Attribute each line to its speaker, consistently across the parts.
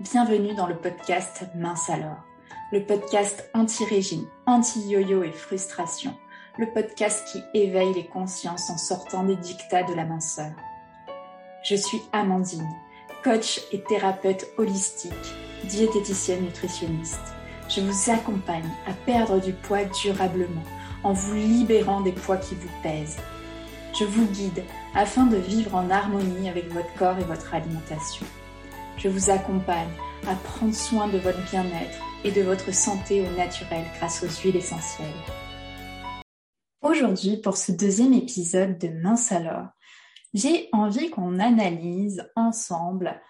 Speaker 1: Bienvenue dans le podcast Mince alors, le podcast anti-régime, anti-yo-yo et frustration, le podcast qui éveille les consciences en sortant des dictats de la minceur. Je suis Amandine, coach et thérapeute holistique, diététicienne nutritionniste. Je vous accompagne à perdre du poids durablement en vous libérant des poids qui vous pèsent. Je vous guide afin de vivre en harmonie avec votre corps et votre alimentation. Je vous accompagne à prendre soin de votre bien-être et de votre santé au naturel grâce aux huiles essentielles. Aujourd'hui, pour ce deuxième épisode de Mince alors, j'ai envie qu'on analyse ensemble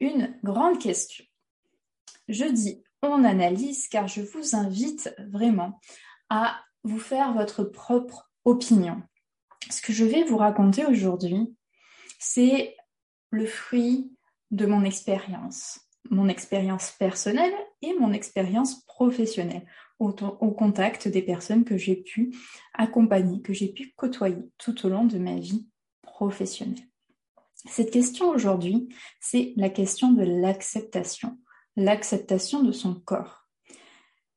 Speaker 1: une grande question. Je dis on analyse car je vous invite vraiment à vous faire votre propre opinion. Ce que je vais vous raconter aujourd'hui, c'est le fruit de mon expérience, mon expérience personnelle et mon expérience professionnelle au, contact des personnes que j'ai pu accompagner, que j'ai pu côtoyer tout au long de ma vie professionnelle. Cette question aujourd'hui, c'est la question de l'acceptation, l'acceptation de son corps.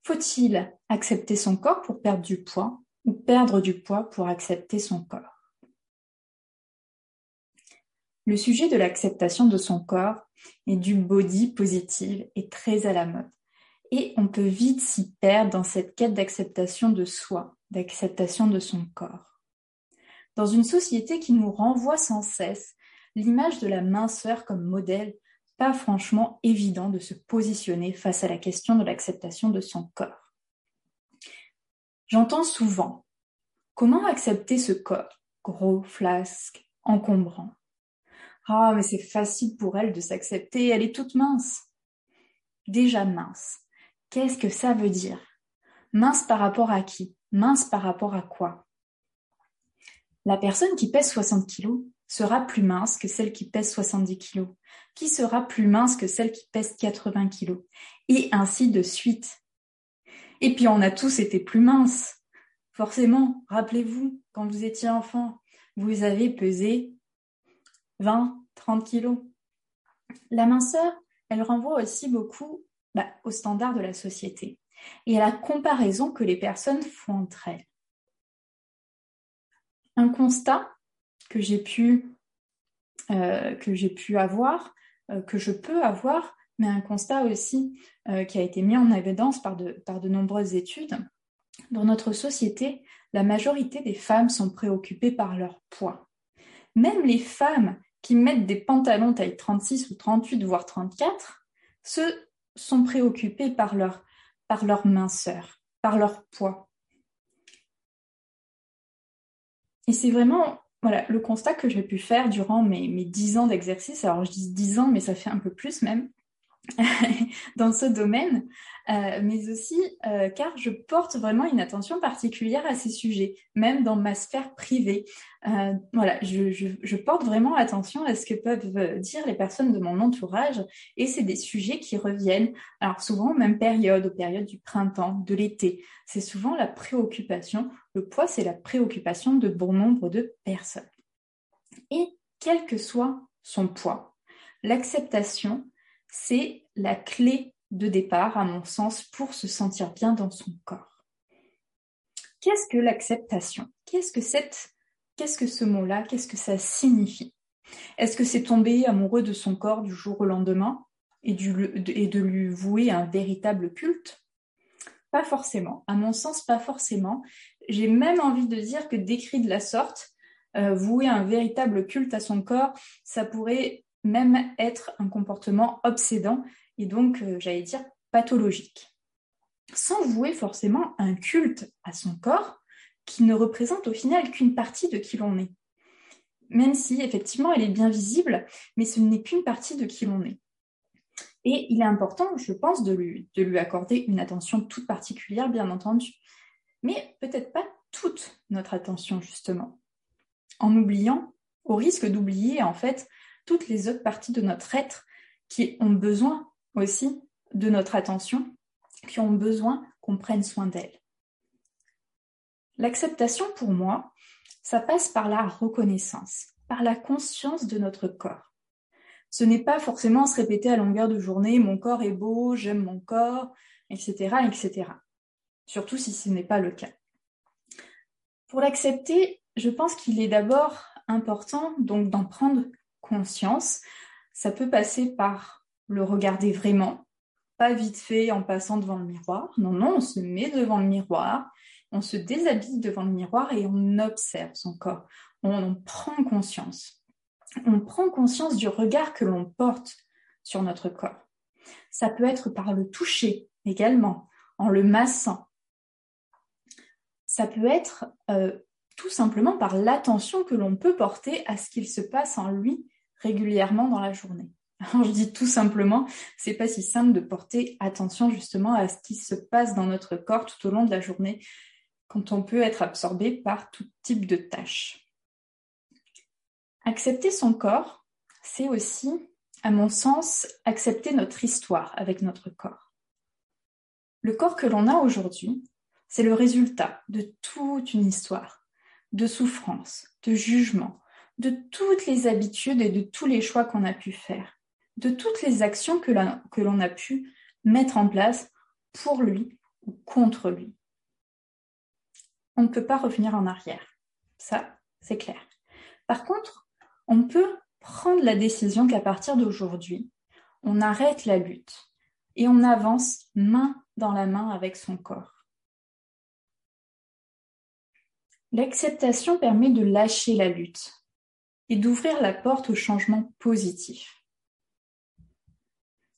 Speaker 1: Faut-il accepter son corps pour perdre du poids ou perdre du poids pour accepter son corps? Le sujet de l'acceptation de son corps et du body positive est très à la mode. Et on peut vite s'y perdre dans cette quête d'acceptation de soi, d'acceptation de son corps. Dans une société qui nous renvoie sans cesse l'image de la minceur comme modèle, pas franchement évident de se positionner face à la question de l'acceptation de son corps. J'entends souvent Comment accepter ce corps gros, flasque, encombrant? Ah, mais c'est facile pour elle de s'accepter, elle est toute mince. Déjà mince. Qu'est-ce que ça veut dire? Mince par rapport à qui? Mince par rapport à quoi? La personne qui pèse 60 kg sera plus mince que celle qui pèse 70 kg, qui sera plus mince que celle qui pèse 80 kg, et ainsi de suite. Et puis on a tous été plus minces. Forcément, rappelez-vous, quand vous étiez enfant, vous avez pesé 20, 30 kilos. La minceur, elle renvoie aussi beaucoup bah, aux standards de la société et à la comparaison que les personnes font entre elles. Un constat que j'ai pu, euh, avoir, euh, que je peux avoir, mais un constat aussi euh, qui a été mis en évidence par de, par de nombreuses études. Dans notre société, la majorité des femmes sont préoccupées par leur poids. Même les femmes qui mettent des pantalons taille 36 ou 38, voire 34, ceux sont leur, par leur minceur, par leur poids. Et c'est vraiment voilà, le constat que j'ai pu faire durant mes, mes 10 ans d'exercice. Alors je dis 10 ans, mais ça fait un peu plus même. dans ce domaine, euh, mais aussi euh, car je porte vraiment une attention particulière à ces sujets, même dans ma sphère privée. Euh, voilà, je, porte vraiment attention à ce que peuvent dire les personnes de mon entourage, et c'est des sujets qui reviennent, alors souvent aux mêmes périodes, aux périodes du printemps, de l'été. C'est souvent la préoccupation. Le poids, c'est la préoccupation de bon nombre de personnes. Et quel que soit son poids, l'acceptation c'est la clé de départ, à mon sens, pour se sentir bien dans son corps. Qu'est-ce que l'acceptation? Qu'est-ce que cette, qu'est-ce que ce mot-là? Qu'est-ce que ça signifie? Est-ce que c'est tomber amoureux de son corps du jour au lendemain et, de lui vouer un véritable culte? Pas forcément. À mon sens, pas forcément. J'ai même envie de dire que décrit de la sorte, euh, vouer un véritable culte à son corps, ça pourrait même être un comportement obsédant et donc, euh, j'allais dire, pathologique. Sans vouer forcément un culte à son corps qui ne représente au final qu'une partie de qui l'on est. Même si effectivement elle est bien visible, mais ce n'est qu'une partie de qui l'on est. Et il est important, je pense, de lui, de lui accorder une attention toute particulière, bien entendu. Mais peut-être pas toute notre attention, justement. En oubliant, au risque d'oublier en fait toutes les autres parties de notre être qui ont besoin aussi de notre attention, qui ont besoin qu'on prenne soin d'elles. L'acceptation pour moi, ça passe par la reconnaissance, par la conscience de notre corps. Ce n'est pas forcément se répéter à longueur de journée mon corps est beau, j'aime mon corps, etc., etc. Surtout si ce n'est pas le cas. Pour l'accepter, je pense qu'il est d'abord important donc d'en prendre conscience. Ça peut passer par le regarder vraiment, pas vite fait en passant devant le miroir. Non, non, on se met devant le miroir, on se déshabille devant le miroir et on observe son corps. On en prend conscience. On prend conscience du regard que l'on porte sur notre corps. Ça peut être par le toucher également, en le massant. Ça peut être euh, tout simplement par l'attention que l'on peut porter à ce qu'il se passe en lui régulièrement dans la journée. Je dis tout simplement, c'est pas si simple de porter attention justement à ce qui se passe dans notre corps tout au long de la journée quand on peut être absorbé par tout type de tâches. Accepter son corps, c'est aussi, à mon sens, accepter notre histoire avec notre corps. Le corps que l'on a aujourd'hui, c'est le résultat de toute une histoire, de souffrance, de jugement, de toutes les habitudes et de tous les choix qu'on a pu faire, de toutes les actions que l'on a pu mettre en place pour lui ou contre lui. On ne peut pas revenir en arrière. Ça, c'est clair. Par contre, on peut prendre la décision qu'à partir d'aujourd'hui, on arrête la lutte et on avance main dans la main avec son corps. L'acceptation permet de lâcher la lutte et d'ouvrir la porte au changement positif.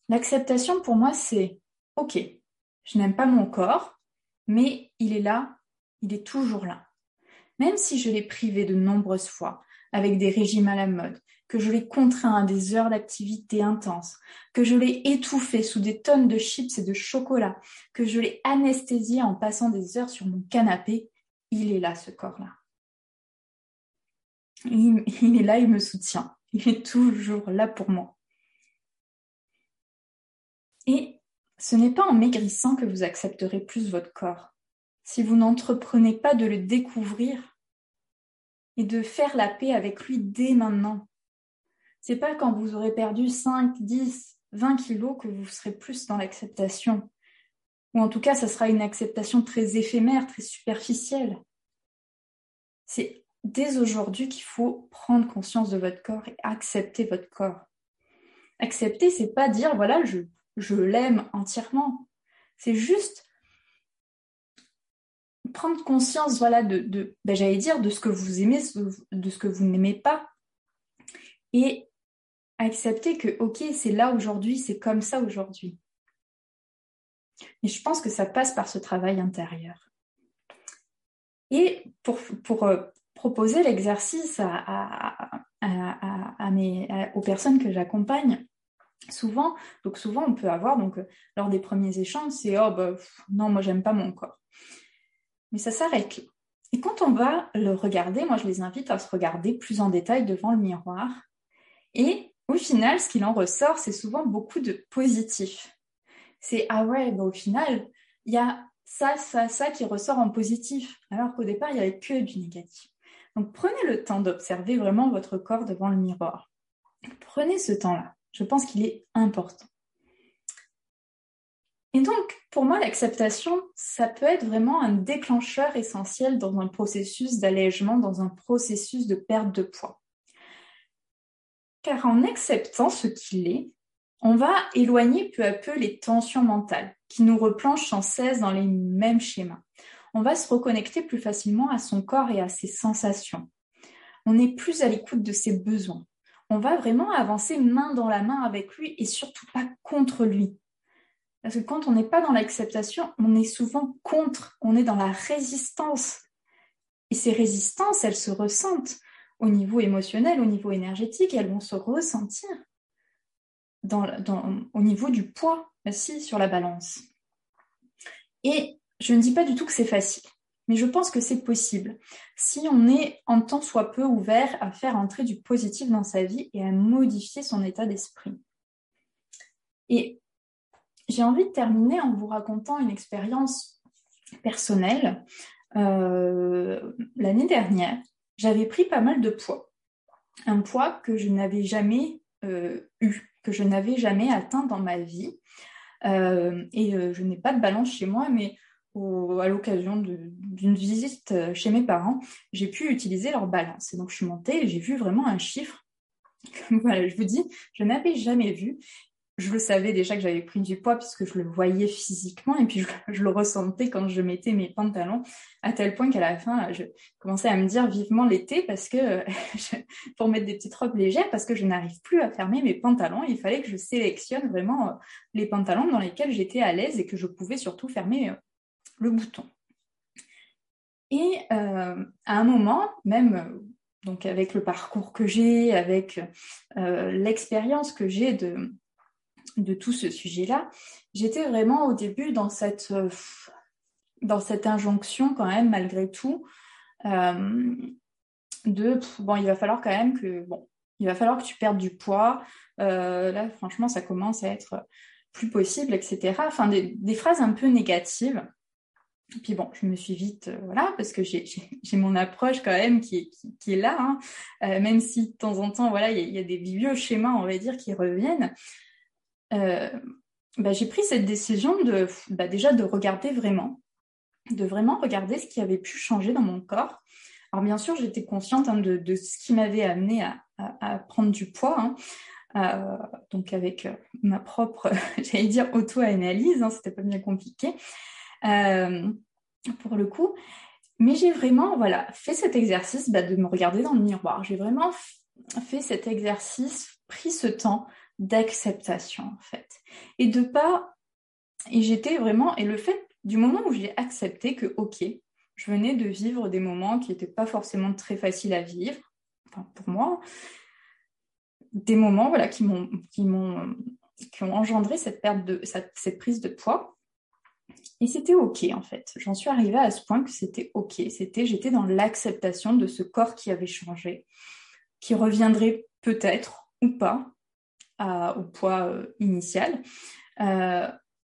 Speaker 1: L'acceptation pour moi, c'est OK, je n'aime pas mon corps, mais il est là, il est toujours là. Même si je l'ai privé de nombreuses fois, avec des régimes à la mode, que je l'ai contraint à des heures d'activité intense, que je l'ai étouffé sous des tonnes de chips et de chocolat, que je l'ai anesthésié en passant des heures sur mon canapé, il est là, ce corps-là. Il, est là, il me soutient. Il est toujours là pour moi. Et ce n'est pas en maigrissant que vous accepterez plus votre corps. Si vous n'entreprenez pas de le découvrir et de faire la paix avec lui dès maintenant. C'est pas quand vous aurez perdu 5, 10, 20 kilos que vous serez plus dans l'acceptation ou en tout cas, ça sera une acceptation très éphémère, très superficielle. C'est dès aujourd'hui qu'il faut prendre conscience de votre corps et accepter votre corps. Accepter, c'est pas dire voilà, je, je l'aime entièrement. C'est juste prendre conscience, voilà, de, de ben, j'allais dire, de ce que vous aimez, de ce que vous n'aimez pas. Et accepter que, ok, c'est là aujourd'hui, c'est comme ça aujourd'hui. Et je pense que ça passe par ce travail intérieur. Et pour, pour euh, proposer l'exercice aux personnes que j'accompagne, souvent, donc souvent on peut avoir, donc lors des premiers échanges, c'est oh bah, non, moi j'aime pas mon corps. Mais ça s'arrête là. Et quand on va le regarder, moi je les invite à se regarder plus en détail devant le miroir. Et au final, ce qu'il en ressort, c'est souvent beaucoup de positif c'est ah ouais, bah, au final, il y a ça, ça, ça qui ressort en positif, alors qu'au départ, il n'y avait que du négatif. Donc prenez le temps d'observer vraiment votre corps devant le miroir. Prenez ce temps-là. Je pense qu'il est important. Et donc, pour moi, l'acceptation, ça peut être vraiment un déclencheur essentiel dans un processus d'allègement, dans un processus de perte de poids. Car en acceptant ce qu'il est, on va éloigner peu à peu les tensions mentales qui nous replanchent sans cesse dans les mêmes schémas. On va se reconnecter plus facilement à son corps et à ses sensations. On est plus à l'écoute de ses besoins. On va vraiment avancer main dans la main avec lui et surtout pas contre lui. Parce que quand on n'est pas dans l'acceptation, on est souvent contre, on est dans la résistance. Et ces résistances, elles se ressentent au niveau émotionnel, au niveau énergétique, elles vont se ressentir au niveau du poids aussi sur la balance. Et je ne dis pas du tout que c'est facile, mais je pense que c'est possible si on est en tant soit peu ouvert à faire entrer du positif dans sa vie et à modifier son état d'esprit. Et j'ai envie de terminer en vous racontant une expérience personnelle. Euh, l'année dernière, j'avais pris pas mal de poids, un poids que je n'avais jamais eu, que je n'avais jamais atteint dans ma vie. et je n'ai pas de balance chez moi, mais à l'occasion d'une visite chez mes parents, j'ai pu utiliser leur balance. Et donc je suis montée et j'ai vu vraiment un chiffre. je vous dis, je n'avais jamais vu je le savais déjà que j'avais pris du poids puisque je le voyais physiquement et puis je, le ressentais quand je mettais mes pantalons à tel point qu'à la fin, je commençais à me dire vivement l'été parce que pour mettre des petites robes légères parce que je n'arrive plus à fermer mes pantalons. Il fallait que je sélectionne vraiment euh, les pantalons dans lesquels j'étais à l'aise et que je pouvais surtout fermer euh, le bouton. Et euh, à un moment, même donc avec le parcours que j'ai, avec l'expérience que j'ai de de tout ce sujet-là, j'étais vraiment au début dans cette, euh, dans cette injonction quand même, malgré tout, euh, de bon, il va falloir quand même que bon, il va falloir que tu perdes du poids. Euh, là, franchement, ça commence à être plus possible, etc. Enfin, des, phrases un peu négatives. Puis bon, je me suis vite, voilà, parce que j'ai mon approche quand même qui est, qui, est là, hein. même si de temps en temps, voilà, il y, a des vieux schémas, on va dire, qui reviennent. Euh, bah, j'ai pris cette décision de bah, déjà de regarder vraiment, de vraiment regarder ce qui avait pu changer dans mon corps. Alors bien sûr, j'étais consciente hein, de, ce qui m'avait amené à, prendre du poids, hein. euh, donc avec euh, ma propre, j'allais dire auto-analyse, hein, c'était pas bien compliqué pour le coup. Mais j'ai vraiment, voilà, fait cet exercice bah, de me regarder dans le miroir. J'ai vraiment fait cet exercice, pris ce temps d'acceptation en fait. Et de pas... Et j'étais vraiment... Et le fait du moment où j'ai accepté que, ok, je venais de vivre des moments qui n'étaient pas forcément très faciles à vivre, enfin pour moi, des moments voilà, qui m'ont qui m'ont qui ont engendré cette perte de cette prise de poids. Et c'était ok en fait. J'en suis arrivée à ce point que c'était ok. C'était j'étais dans l'acceptation de ce corps qui avait changé, qui reviendrait peut-être ou pas, au poids euh, initial. Euh,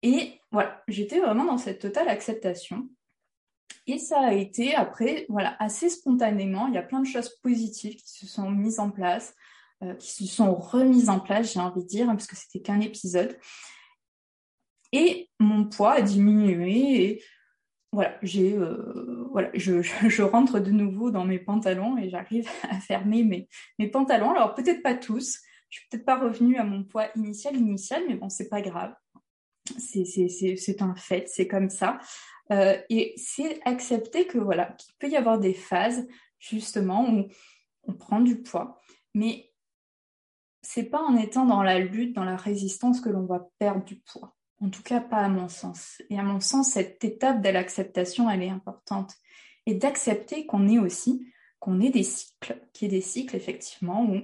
Speaker 1: et voilà, j'étais vraiment dans cette totale acceptation. Et ça a été après, voilà, assez spontanément. Il y a plein de choses positives qui se sont mises en place, euh, qui se sont remises en place, j'ai envie de dire, parce que c'était qu'un épisode. Et mon poids a diminué et voilà, j'ai, voilà, je, je, rentre de nouveau dans mes pantalons et j'arrive à fermer mes, mes pantalons. Alors peut-être pas tous, je suis peut-être pas revenue à mon poids initial, initial, mais bon, c'est pas grave. C'est un fait, c'est comme ça. Euh, et c'est accepter que voilà, qu'il peut y avoir des phases justement où on prend du poids, mais c'est pas en étant dans la lutte, dans la résistance que l'on va perdre du poids. En tout cas, pas à mon sens. Et à mon sens, cette étape de l'acceptation, elle est importante. Et d'accepter qu'on est aussi, qu'on ait des cycles, qu'il y ait des cycles effectivement où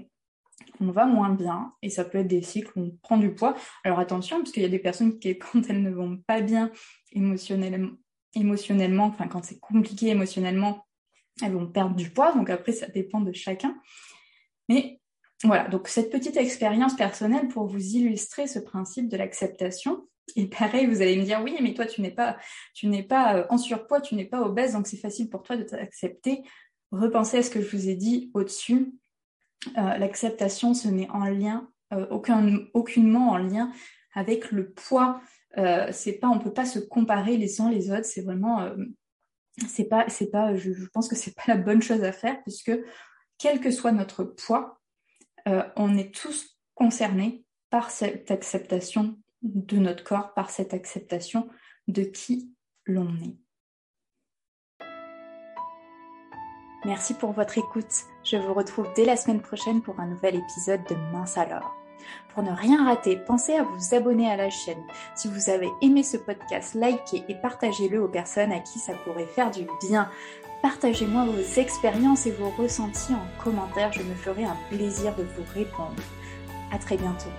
Speaker 1: on va moins bien et ça peut être des cycles où on prend du poids. Alors attention, parce qu'il y a des personnes qui, quand elles ne vont pas bien émotionnellement, émotionnellement enfin quand c'est compliqué émotionnellement, elles vont perdre du poids. Donc après, ça dépend de chacun. Mais voilà, donc cette petite expérience personnelle pour vous illustrer ce principe de l'acceptation. Et pareil, vous allez me dire, oui, mais toi, tu n'es pas, tu n'es pas euh, en surpoids, tu n'es pas obèse, donc c'est facile pour toi de t'accepter. Repensez à ce que je vous ai dit au-dessus. Euh, l'acceptation se met en lien, euh, aucun, aucunement en lien avec le poids. Euh, c'est pas, on peut pas se comparer les uns les autres. C'est vraiment, c'est pas, c'est pas. Je, pense que c'est pas la bonne chose à faire puisque quel que soit notre poids, on est tous concernés par cette acceptation de notre corps, par cette acceptation de qui l'on est. Merci pour votre écoute. Je vous retrouve dès la semaine prochaine pour un nouvel épisode de Mince alors. Pour ne rien rater, pensez à vous abonner à la chaîne. Si vous avez aimé ce podcast, likez et partagez-le aux personnes à qui ça pourrait faire du bien. Partagez-moi vos expériences et vos ressentis en commentaire, je me ferai un plaisir de vous répondre. À très bientôt.